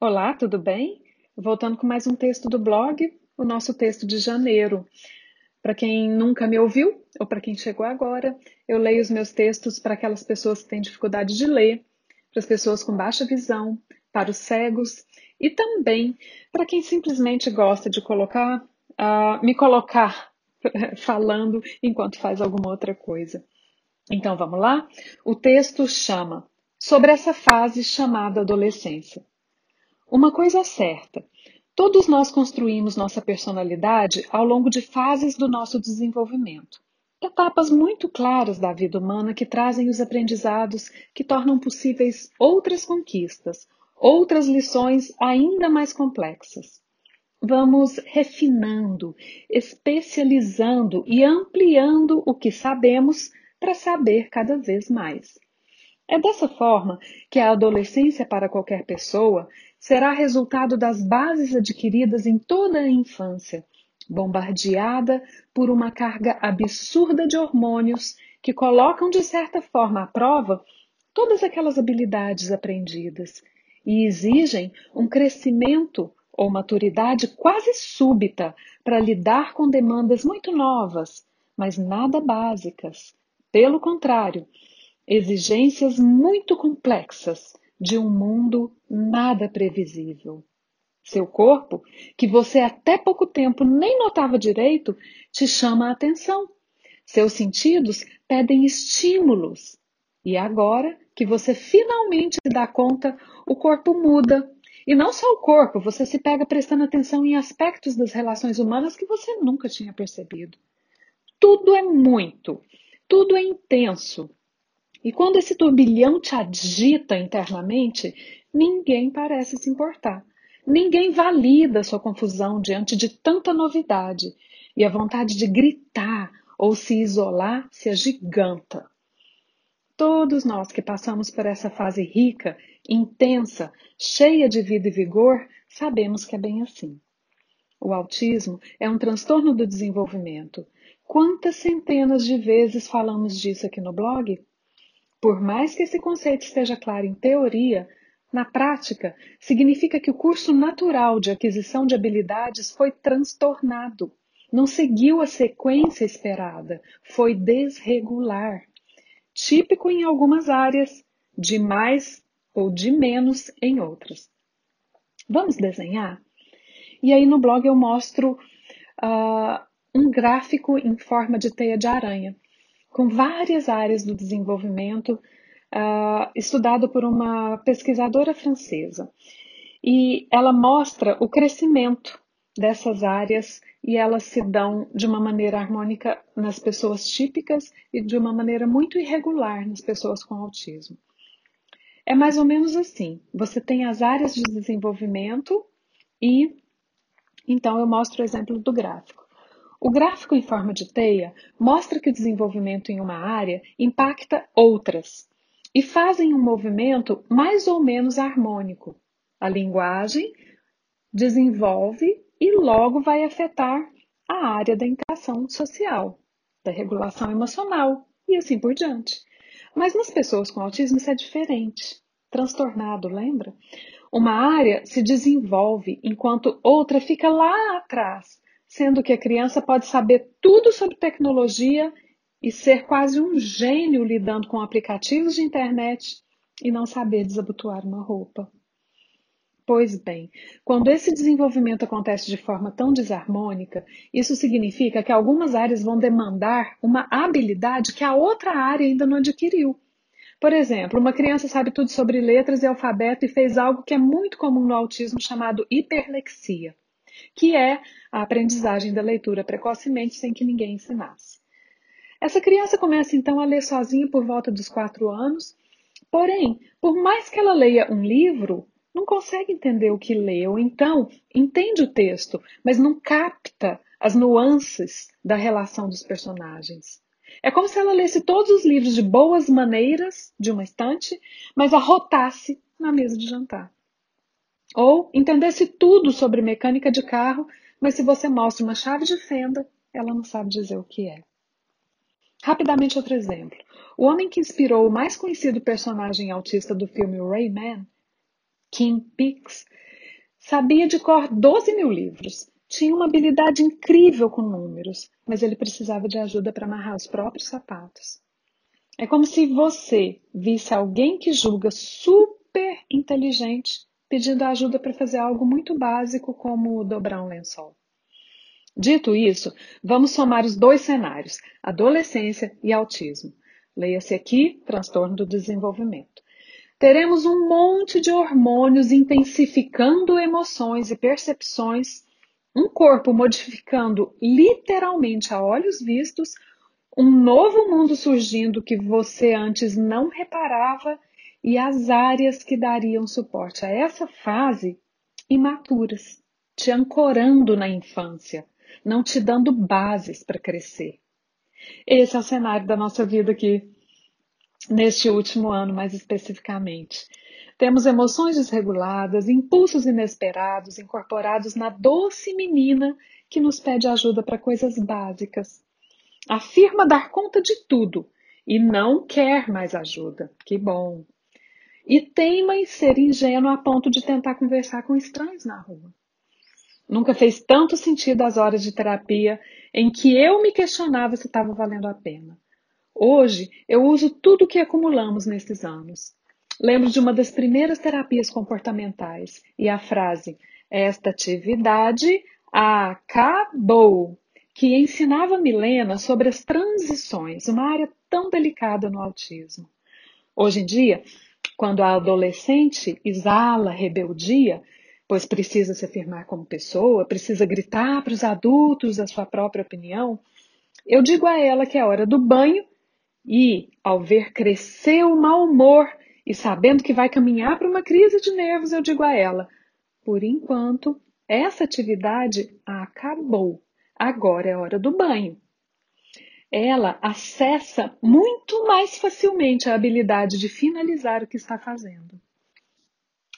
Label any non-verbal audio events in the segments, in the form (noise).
Olá, tudo bem? Voltando com mais um texto do blog, o nosso texto de janeiro. Para quem nunca me ouviu, ou para quem chegou agora, eu leio os meus textos para aquelas pessoas que têm dificuldade de ler, para as pessoas com baixa visão, para os cegos e também para quem simplesmente gosta de colocar, uh, me colocar (laughs) falando enquanto faz alguma outra coisa. Então vamos lá? O texto chama Sobre essa fase chamada adolescência. Uma coisa é certa: todos nós construímos nossa personalidade ao longo de fases do nosso desenvolvimento. Etapas muito claras da vida humana que trazem os aprendizados que tornam possíveis outras conquistas, outras lições ainda mais complexas. Vamos refinando, especializando e ampliando o que sabemos para saber cada vez mais. É dessa forma que a adolescência para qualquer pessoa será resultado das bases adquiridas em toda a infância, bombardeada por uma carga absurda de hormônios que colocam de certa forma à prova todas aquelas habilidades aprendidas e exigem um crescimento ou maturidade quase súbita para lidar com demandas muito novas, mas nada básicas. Pelo contrário, exigências muito complexas de um mundo nada previsível. Seu corpo, que você até pouco tempo nem notava direito, te chama a atenção. Seus sentidos pedem estímulos. E agora que você finalmente se dá conta, o corpo muda. E não só o corpo, você se pega prestando atenção em aspectos das relações humanas que você nunca tinha percebido. Tudo é muito, tudo é intenso, e quando esse turbilhão te agita internamente, ninguém parece se importar. Ninguém valida sua confusão diante de tanta novidade. E a vontade de gritar ou se isolar se agiganta. Todos nós que passamos por essa fase rica, intensa, cheia de vida e vigor, sabemos que é bem assim. O autismo é um transtorno do desenvolvimento. Quantas centenas de vezes falamos disso aqui no blog? Por mais que esse conceito esteja claro em teoria, na prática, significa que o curso natural de aquisição de habilidades foi transtornado. Não seguiu a sequência esperada, foi desregular. Típico em algumas áreas, de mais ou de menos em outras. Vamos desenhar? E aí no blog eu mostro uh, um gráfico em forma de teia de aranha com várias áreas do desenvolvimento, uh, estudado por uma pesquisadora francesa. E ela mostra o crescimento dessas áreas e elas se dão de uma maneira harmônica nas pessoas típicas e de uma maneira muito irregular nas pessoas com autismo. É mais ou menos assim: você tem as áreas de desenvolvimento e então eu mostro o exemplo do gráfico. O gráfico em forma de teia mostra que o desenvolvimento em uma área impacta outras e fazem um movimento mais ou menos harmônico. A linguagem desenvolve e logo vai afetar a área da interação social, da regulação emocional e assim por diante. Mas nas pessoas com autismo isso é diferente. Transtornado, lembra? Uma área se desenvolve enquanto outra fica lá atrás, sendo que a criança pode saber tudo sobre tecnologia e ser quase um gênio lidando com aplicativos de internet e não saber desabotoar uma roupa. Pois bem, quando esse desenvolvimento acontece de forma tão desarmônica, isso significa que algumas áreas vão demandar uma habilidade que a outra área ainda não adquiriu. Por exemplo, uma criança sabe tudo sobre letras e alfabeto e fez algo que é muito comum no autismo chamado hiperlexia que é a aprendizagem da leitura precocemente sem que ninguém ensinasse. Essa criança começa então a ler sozinha por volta dos quatro anos, porém, por mais que ela leia um livro, não consegue entender o que lê, ou então entende o texto, mas não capta as nuances da relação dos personagens. É como se ela lesse todos os livros de boas maneiras de uma estante, mas arrotasse na mesa de jantar. Ou entendesse tudo sobre mecânica de carro, mas se você mostra uma chave de fenda, ela não sabe dizer o que é. Rapidamente outro exemplo. O homem que inspirou o mais conhecido personagem autista do filme Rayman, Kim Pix, Sabia de cor 12 mil livros. Tinha uma habilidade incrível com números, mas ele precisava de ajuda para amarrar os próprios sapatos. É como se você visse alguém que julga super inteligente pedindo ajuda para fazer algo muito básico como dobrar um lençol. Dito isso, vamos somar os dois cenários, adolescência e autismo. Leia-se aqui transtorno do desenvolvimento. Teremos um monte de hormônios intensificando emoções e percepções, um corpo modificando literalmente a olhos vistos, um novo mundo surgindo que você antes não reparava e as áreas que dariam suporte a essa fase imaturas, te ancorando na infância, não te dando bases para crescer. Esse é o cenário da nossa vida aqui, neste último ano, mais especificamente. Temos emoções desreguladas, impulsos inesperados incorporados na doce menina que nos pede ajuda para coisas básicas. Afirma dar conta de tudo e não quer mais ajuda. Que bom! E teima em ser ingênua a ponto de tentar conversar com estranhos na rua. Nunca fez tanto sentido as horas de terapia em que eu me questionava se estava valendo a pena. Hoje, eu uso tudo o que acumulamos nesses anos. Lembro de uma das primeiras terapias comportamentais e a frase: Esta atividade acabou, que ensinava Milena sobre as transições, uma área tão delicada no autismo. Hoje em dia, quando a adolescente exala rebeldia, pois precisa se afirmar como pessoa, precisa gritar para os adultos a sua própria opinião, eu digo a ela que é hora do banho e, ao ver crescer o mau humor e sabendo que vai caminhar para uma crise de nervos, eu digo a ela: por enquanto, essa atividade acabou. Agora é hora do banho. Ela acessa muito mais facilmente a habilidade de finalizar o que está fazendo.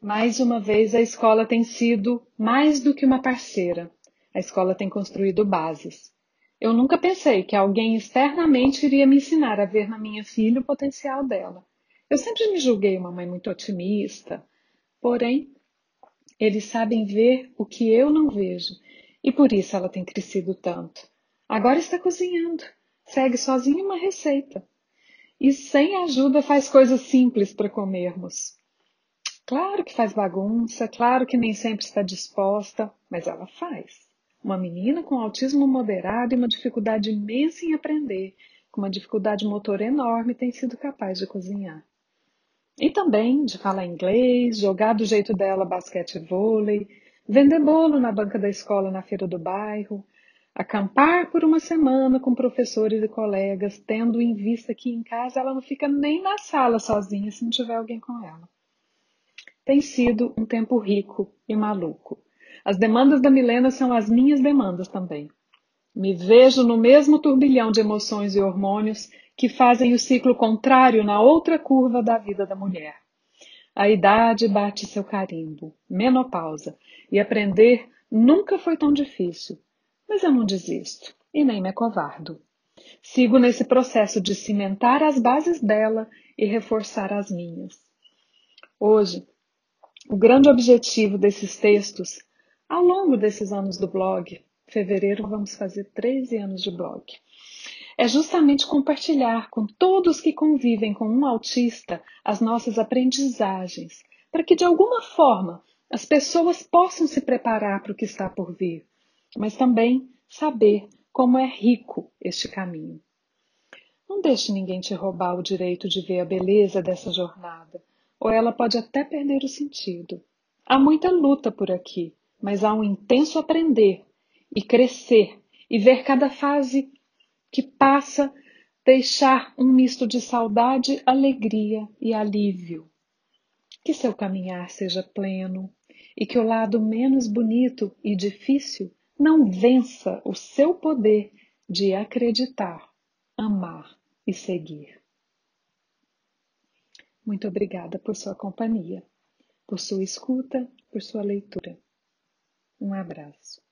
Mais uma vez, a escola tem sido mais do que uma parceira. A escola tem construído bases. Eu nunca pensei que alguém externamente iria me ensinar a ver na minha filha o potencial dela. Eu sempre me julguei uma mãe muito otimista, porém, eles sabem ver o que eu não vejo e por isso ela tem crescido tanto. Agora está cozinhando, segue sozinha uma receita e sem ajuda faz coisas simples para comermos. Claro que faz bagunça, claro que nem sempre está disposta, mas ela faz. Uma menina com autismo moderado e uma dificuldade imensa em aprender, com uma dificuldade motor enorme, tem sido capaz de cozinhar. E também de falar inglês, jogar do jeito dela basquete e vôlei, vender bolo na banca da escola na feira do bairro, acampar por uma semana com professores e colegas, tendo em vista que em casa ela não fica nem na sala sozinha se não tiver alguém com ela. Tem sido um tempo rico e maluco. As demandas da Milena são as minhas demandas também. Me vejo no mesmo turbilhão de emoções e hormônios que fazem o ciclo contrário na outra curva da vida da mulher. A idade bate seu carimbo, menopausa, e aprender nunca foi tão difícil. Mas eu não desisto e nem me acovardo. Sigo nesse processo de cimentar as bases dela e reforçar as minhas. Hoje, o grande objetivo desses textos, ao longo desses anos do blog, fevereiro vamos fazer 13 anos de blog, é justamente compartilhar com todos que convivem com um autista as nossas aprendizagens, para que de alguma forma as pessoas possam se preparar para o que está por vir, mas também saber como é rico este caminho. Não deixe ninguém te roubar o direito de ver a beleza dessa jornada ou ela pode até perder o sentido. Há muita luta por aqui, mas há um intenso aprender e crescer e ver cada fase que passa deixar um misto de saudade, alegria e alívio. Que seu caminhar seja pleno e que o lado menos bonito e difícil não vença o seu poder de acreditar, amar e seguir. Muito obrigada por sua companhia, por sua escuta, por sua leitura. Um abraço.